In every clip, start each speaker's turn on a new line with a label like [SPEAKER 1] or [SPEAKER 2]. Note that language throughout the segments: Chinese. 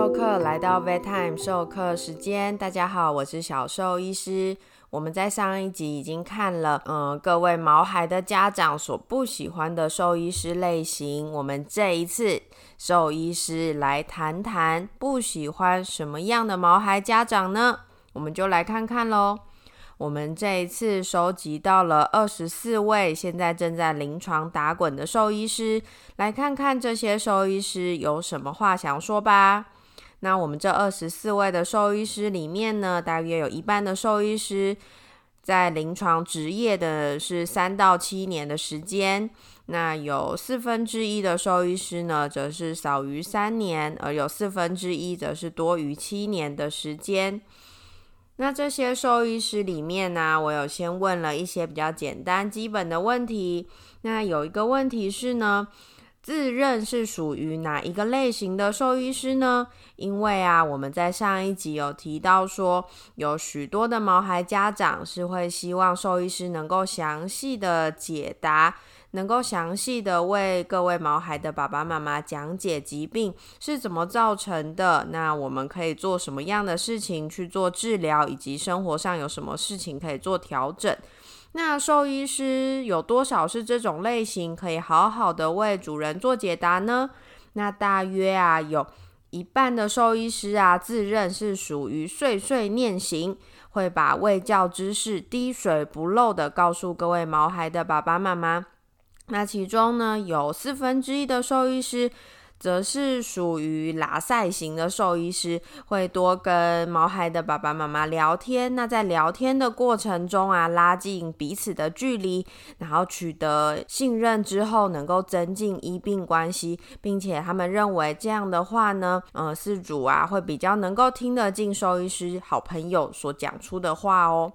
[SPEAKER 1] 授课，来到 Vet Time 授课时间。大家好，我是小兽医师。我们在上一集已经看了，嗯，各位毛孩的家长所不喜欢的兽医师类型。我们这一次兽医师来谈谈不喜欢什么样的毛孩家长呢？我们就来看看喽。我们这一次收集到了二十四位现在正在临床打滚的兽医师，来看看这些兽医师有什么话想说吧。那我们这二十四位的兽医师里面呢，大约有一半的兽医师在临床执业的是三到七年的时间，那有四分之一的兽医师呢，则是少于三年，而有四分之一则是多于七年的时间。那这些兽医师里面呢，我有先问了一些比较简单基本的问题。那有一个问题是呢，自认是属于哪一个类型的兽医师呢？因为啊，我们在上一集有提到说，有许多的毛孩家长是会希望兽医师能够详细的解答。能够详细的为各位毛孩的爸爸妈妈讲解疾病是怎么造成的，那我们可以做什么样的事情去做治疗，以及生活上有什么事情可以做调整？那兽医师有多少是这种类型，可以好好的为主人做解答呢？那大约啊，有一半的兽医师啊，自认是属于碎碎念型，会把喂教知识滴水不漏的告诉各位毛孩的爸爸妈妈。那其中呢，有四分之一的兽医师，则是属于拉塞型的兽医师，会多跟毛孩的爸爸妈妈聊天。那在聊天的过程中啊，拉近彼此的距离，然后取得信任之后，能够增进医病关系，并且他们认为这样的话呢，呃，饲主啊会比较能够听得进兽医师好朋友所讲出的话哦。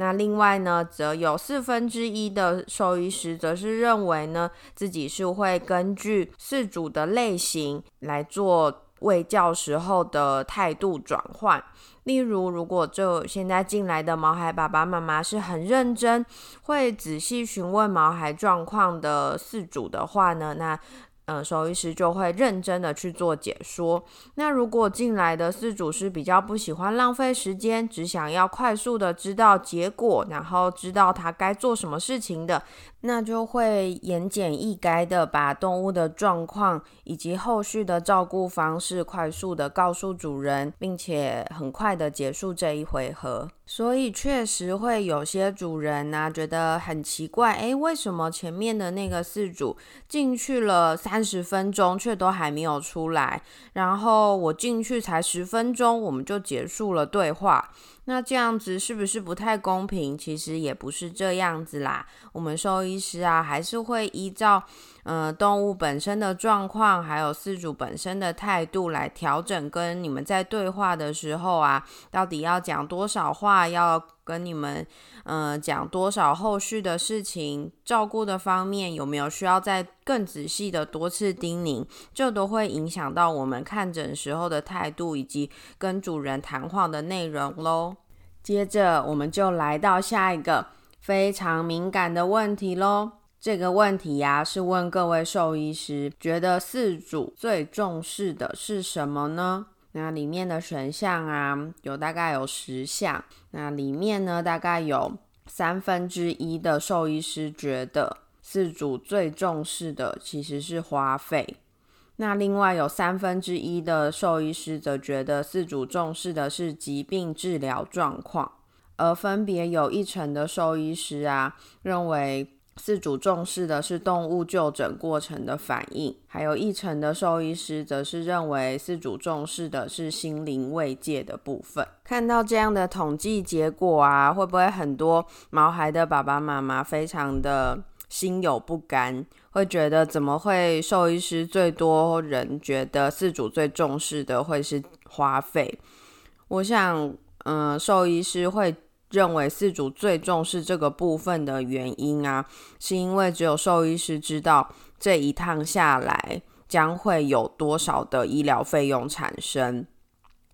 [SPEAKER 1] 那另外呢，则有四分之一的兽医师则是认为呢，自己是会根据饲主的类型来做喂教时候的态度转换。例如，如果这现在进来的毛孩爸爸妈妈是很认真，会仔细询问毛孩状况的饲主的话呢，那。嗯，兽医师就会认真的去做解说。那如果进来的四主是比较不喜欢浪费时间，只想要快速的知道结果，然后知道他该做什么事情的。那就会言简意赅的把动物的状况以及后续的照顾方式快速的告诉主人，并且很快的结束这一回合。所以确实会有些主人呢觉得很奇怪，诶，为什么前面的那个饲主进去了三十分钟却都还没有出来，然后我进去才十分钟我们就结束了对话？那这样子是不是不太公平？其实也不是这样子啦。我们兽医师啊，还是会依照呃动物本身的状况，还有饲主本身的态度来调整。跟你们在对话的时候啊，到底要讲多少话，要跟你们呃讲多少后续的事情，照顾的方面有没有需要再更仔细的多次叮咛，这都会影响到我们看诊时候的态度以及跟主人谈话的内容喽。接着，我们就来到下一个非常敏感的问题喽。这个问题呀，是问各位兽医师，觉得四主最重视的是什么呢？那里面的选项啊，有大概有十项。那里面呢，大概有三分之一的兽医师觉得四主最重视的其实是花费。那另外有三分之一的兽医师则觉得四主重视的是疾病治疗状况，而分别有一成的兽医师啊认为饲主重视的是动物就诊过程的反应，还有一成的兽医师则是认为饲主重视的是心灵慰藉的部分。看到这样的统计结果啊，会不会很多毛孩的爸爸妈妈非常的心有不甘？会觉得怎么会兽医师最多人觉得饲主最重视的会是花费？我想，嗯，兽医师会认为四主最重视这个部分的原因啊，是因为只有兽医师知道这一趟下来将会有多少的医疗费用产生。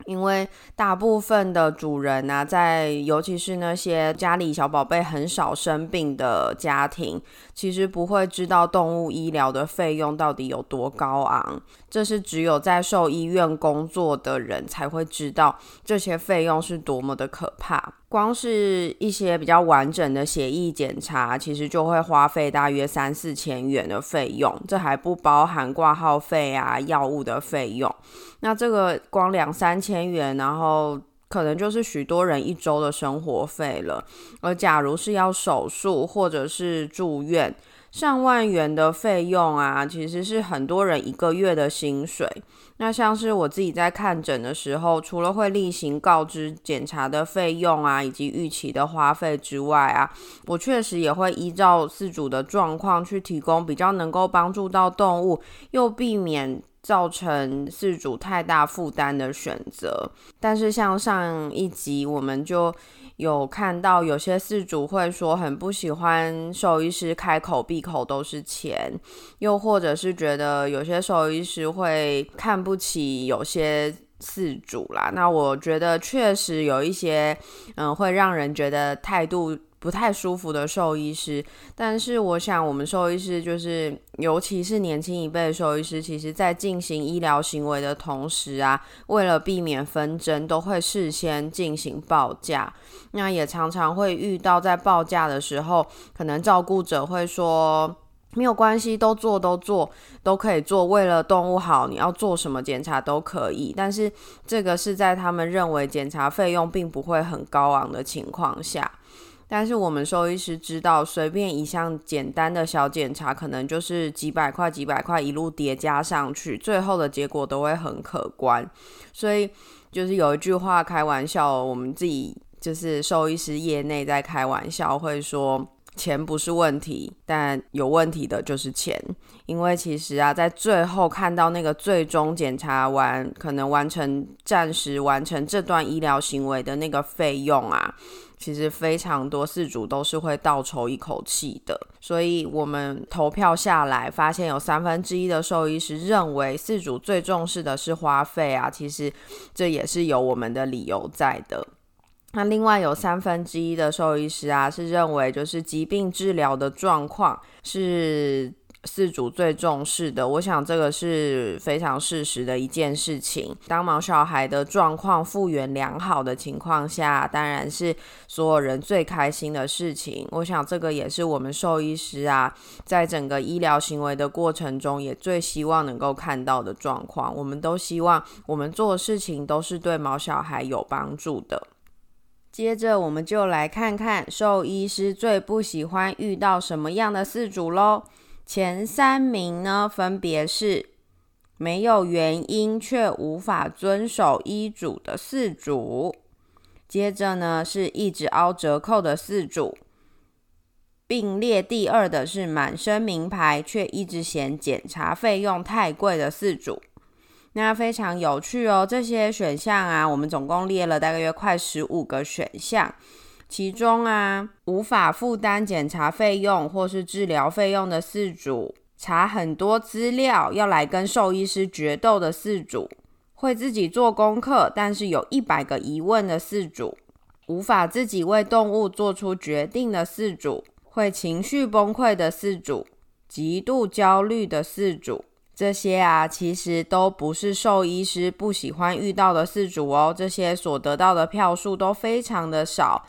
[SPEAKER 1] 因为大部分的主人呢，在尤其是那些家里小宝贝很少生病的家庭，其实不会知道动物医疗的费用到底有多高昂。这是只有在兽医院工作的人才会知道这些费用是多么的可怕。光是一些比较完整的血液检查，其实就会花费大约三四千元的费用，这还不包含挂号费啊、药物的费用。那这个光两三千元，然后可能就是许多人一周的生活费了。而假如是要手术或者是住院，上万元的费用啊，其实是很多人一个月的薪水。那像是我自己在看诊的时候，除了会例行告知检查的费用啊，以及预期的花费之外啊，我确实也会依照饲主的状况去提供比较能够帮助到动物，又避免。造成事主太大负担的选择，但是像上一集我们就有看到，有些事主会说很不喜欢兽医师开口闭口都是钱，又或者是觉得有些兽医师会看不起有些饲主啦。那我觉得确实有一些，嗯，会让人觉得态度。不太舒服的兽医师，但是我想，我们兽医师就是，尤其是年轻一辈的兽医师，其实在进行医疗行为的同时啊，为了避免纷争，都会事先进行报价。那也常常会遇到，在报价的时候，可能照顾者会说，没有关系，都做都做，都可以做，为了动物好，你要做什么检查都可以。但是这个是在他们认为检查费用并不会很高昂的情况下。但是我们兽医师知道，随便一项简单的小检查，可能就是几百块、几百块一路叠加上去，最后的结果都会很可观。所以就是有一句话开玩笑，我们自己就是兽医师业内在开玩笑，会说钱不是问题，但有问题的就是钱。因为其实啊，在最后看到那个最终检查完，可能完成暂时完成这段医疗行为的那个费用啊。其实非常多饲主都是会倒抽一口气的，所以我们投票下来，发现有三分之一的兽医师认为饲主最重视的是花费啊，其实这也是有我们的理由在的。那另外有三分之一的兽医师啊，是认为就是疾病治疗的状况是。饲主最重视的，我想这个是非常事实的一件事情。当毛小孩的状况复原良好的情况下，当然是所有人最开心的事情。我想这个也是我们兽医师啊，在整个医疗行为的过程中，也最希望能够看到的状况。我们都希望我们做的事情都是对毛小孩有帮助的。接着，我们就来看看兽医师最不喜欢遇到什么样的饲主喽。前三名呢，分别是没有原因却无法遵守医嘱的四组，接着呢是一直凹折扣的四组，并列第二的是满身名牌却一直嫌检查费用太贵的四组。那非常有趣哦，这些选项啊，我们总共列了大概约快十五个选项。其中啊，无法负担检查费用或是治疗费用的四组，查很多资料要来跟兽医师决斗的四组，会自己做功课，但是有一百个疑问的四组，无法自己为动物做出决定的四组，会情绪崩溃的四组，极度焦虑的四组，这些啊，其实都不是兽医师不喜欢遇到的饲主哦，这些所得到的票数都非常的少。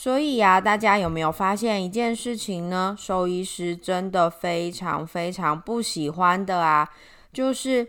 [SPEAKER 1] 所以呀，大家有没有发现一件事情呢？兽医师真的非常非常不喜欢的啊，就是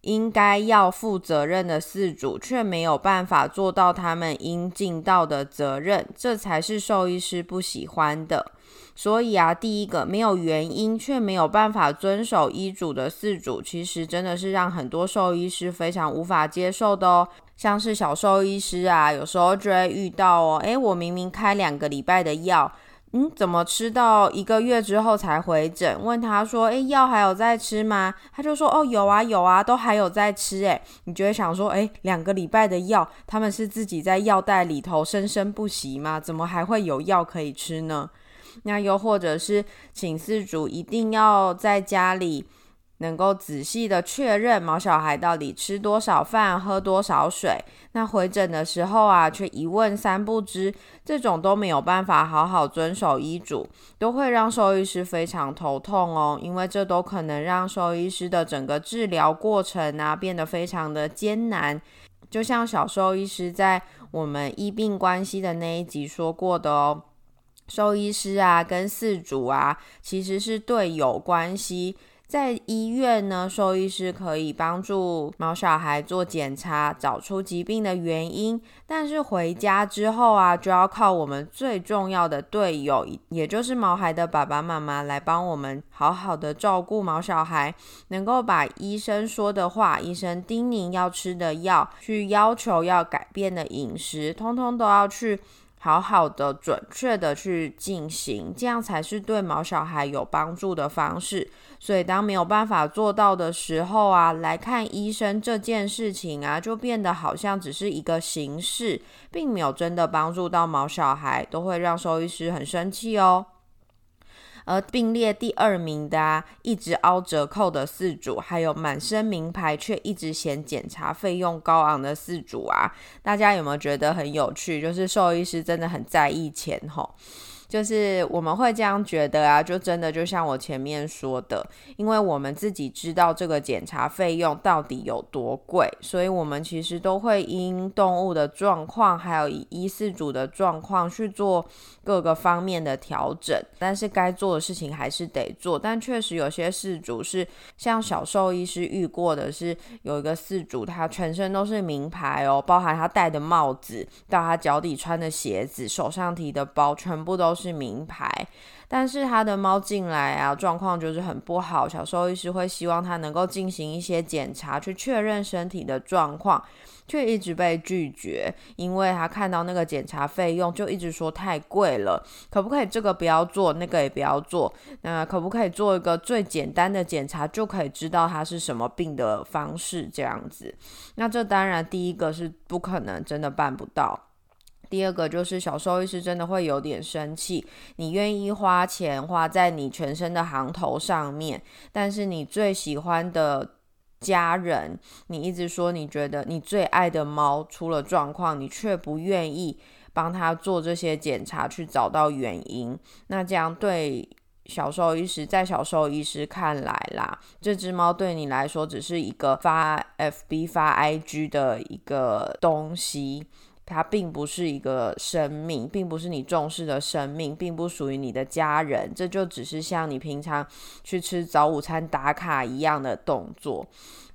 [SPEAKER 1] 应该要负责任的饲主却没有办法做到他们应尽到的责任，这才是兽医师不喜欢的。所以啊，第一个没有原因却没有办法遵守医嘱的四主，其实真的是让很多兽医师非常无法接受的哦。像是小兽医师啊，有时候就会遇到哦，诶，我明明开两个礼拜的药，嗯，怎么吃到一个月之后才回诊？问他说，诶，药还有在吃吗？他就说，哦，有啊，有啊，都还有在吃。诶，你就会想说，诶，两个礼拜的药，他们是自己在药袋里头生生不息吗？怎么还会有药可以吃呢？那又或者是请饲主一定要在家里。能够仔细的确认毛小孩到底吃多少饭、喝多少水。那回诊的时候啊，却一问三不知，这种都没有办法好好遵守医嘱，都会让兽医师非常头痛哦。因为这都可能让兽医师的整个治疗过程啊变得非常的艰难。就像小兽医师在我们医病关系的那一集说过的哦。兽医师啊，跟饲主啊，其实是队友关系。在医院呢，兽医师可以帮助毛小孩做检查，找出疾病的原因。但是回家之后啊，就要靠我们最重要的队友，也就是毛孩的爸爸妈妈来帮我们好好的照顾毛小孩，能够把医生说的话、医生叮咛要吃的药、去要求要改变的饮食，通通都要去。好好的、准确的去进行，这样才是对毛小孩有帮助的方式。所以，当没有办法做到的时候啊，来看医生这件事情啊，就变得好像只是一个形式，并没有真的帮助到毛小孩，都会让兽医师很生气哦。而并列第二名的啊，一直凹折扣的四组，还有满身名牌却一直嫌检查费用高昂的四组啊，大家有没有觉得很有趣？就是兽医师真的很在意钱吼。就是我们会这样觉得啊，就真的就像我前面说的，因为我们自己知道这个检查费用到底有多贵，所以我们其实都会因动物的状况，还有以医饲主的状况去做各个方面的调整。但是该做的事情还是得做。但确实有些饲主是像小兽医师遇过的是，有一个饲主他全身都是名牌哦，包含他戴的帽子到他脚底穿的鞋子、手上提的包，全部都是。是名牌，但是他的猫进来啊，状况就是很不好。小兽医师会希望他能够进行一些检查，去确认身体的状况，却一直被拒绝，因为他看到那个检查费用，就一直说太贵了。可不可以这个不要做，那个也不要做？那可不可以做一个最简单的检查，就可以知道他是什么病的方式？这样子，那这当然第一个是不可能，真的办不到。第二个就是小兽医师真的会有点生气，你愿意花钱花在你全身的行头上面，但是你最喜欢的家人，你一直说你觉得你最爱的猫出了状况，你却不愿意帮他做这些检查去找到原因，那这样对小兽医师在小兽医师看来啦，这只猫对你来说只是一个发 FB 发 IG 的一个东西。它并不是一个生命，并不是你重视的生命，并不属于你的家人。这就只是像你平常去吃早午餐打卡一样的动作。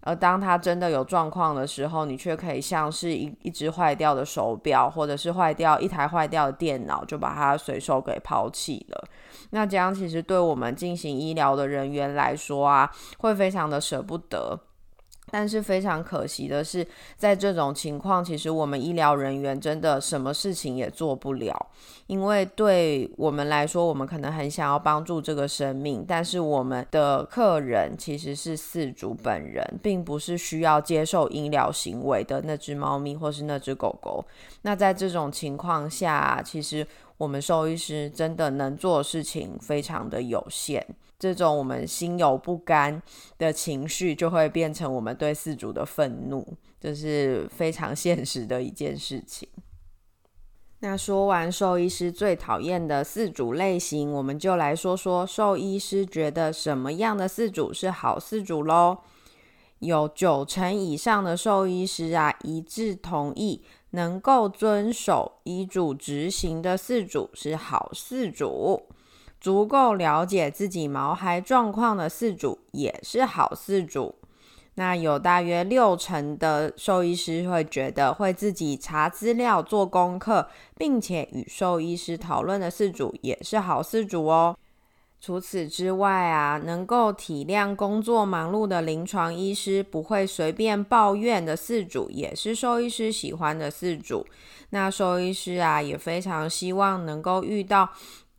[SPEAKER 1] 而当它真的有状况的时候，你却可以像是一一只坏掉的手表，或者是坏掉一台坏掉的电脑，就把它随手给抛弃了。那这样其实对我们进行医疗的人员来说啊，会非常的舍不得。但是非常可惜的是，在这种情况，其实我们医疗人员真的什么事情也做不了，因为对我们来说，我们可能很想要帮助这个生命，但是我们的客人其实是饲主本人，并不是需要接受医疗行为的那只猫咪或是那只狗狗。那在这种情况下，其实我们兽医师真的能做的事情非常的有限。这种我们心有不甘的情绪，就会变成我们对四主的愤怒，这是非常现实的一件事情。那说完兽医师最讨厌的四主类型，我们就来说说兽医师觉得什么样的四主是好四主喽。有九成以上的兽医师啊，一致同意，能够遵守医嘱执行的四主是好四主。足够了解自己毛孩状况的饲主也是好饲主。那有大约六成的兽医师会觉得会自己查资料、做功课，并且与兽医师讨论的饲主也是好饲主哦。除此之外啊，能够体谅工作忙碌的临床医师，不会随便抱怨的饲主，也是兽医师喜欢的饲主。那兽医师啊，也非常希望能够遇到。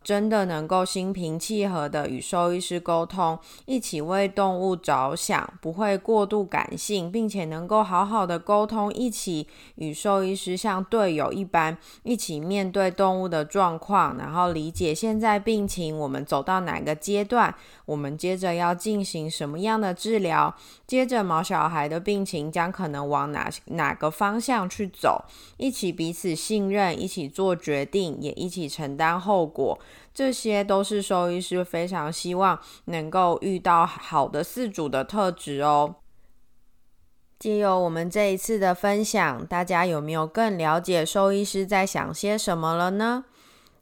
[SPEAKER 1] 真的能够心平气和的与兽医师沟通，一起为动物着想，不会过度感性，并且能够好好的沟通，一起与兽医师像队友一般，一起面对动物的状况，然后理解现在病情，我们走到哪个阶段，我们接着要进行什么样的治疗，接着毛小孩的病情将可能往哪哪个方向去走，一起彼此信任，一起做决定，也一起承担后果。这些都是兽医师非常希望能够遇到好的饲主的特质哦。借由我们这一次的分享，大家有没有更了解兽医师在想些什么了呢？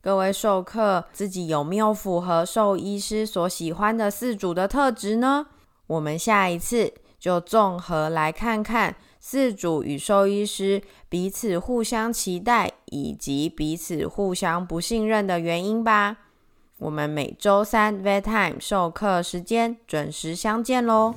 [SPEAKER 1] 各位授课自己有没有符合兽医师所喜欢的饲主的特质呢？我们下一次就综合来看看饲主与兽医师彼此互相期待以及彼此互相不信任的原因吧。我们每周三 Vet Time 授课时间准时相见喽！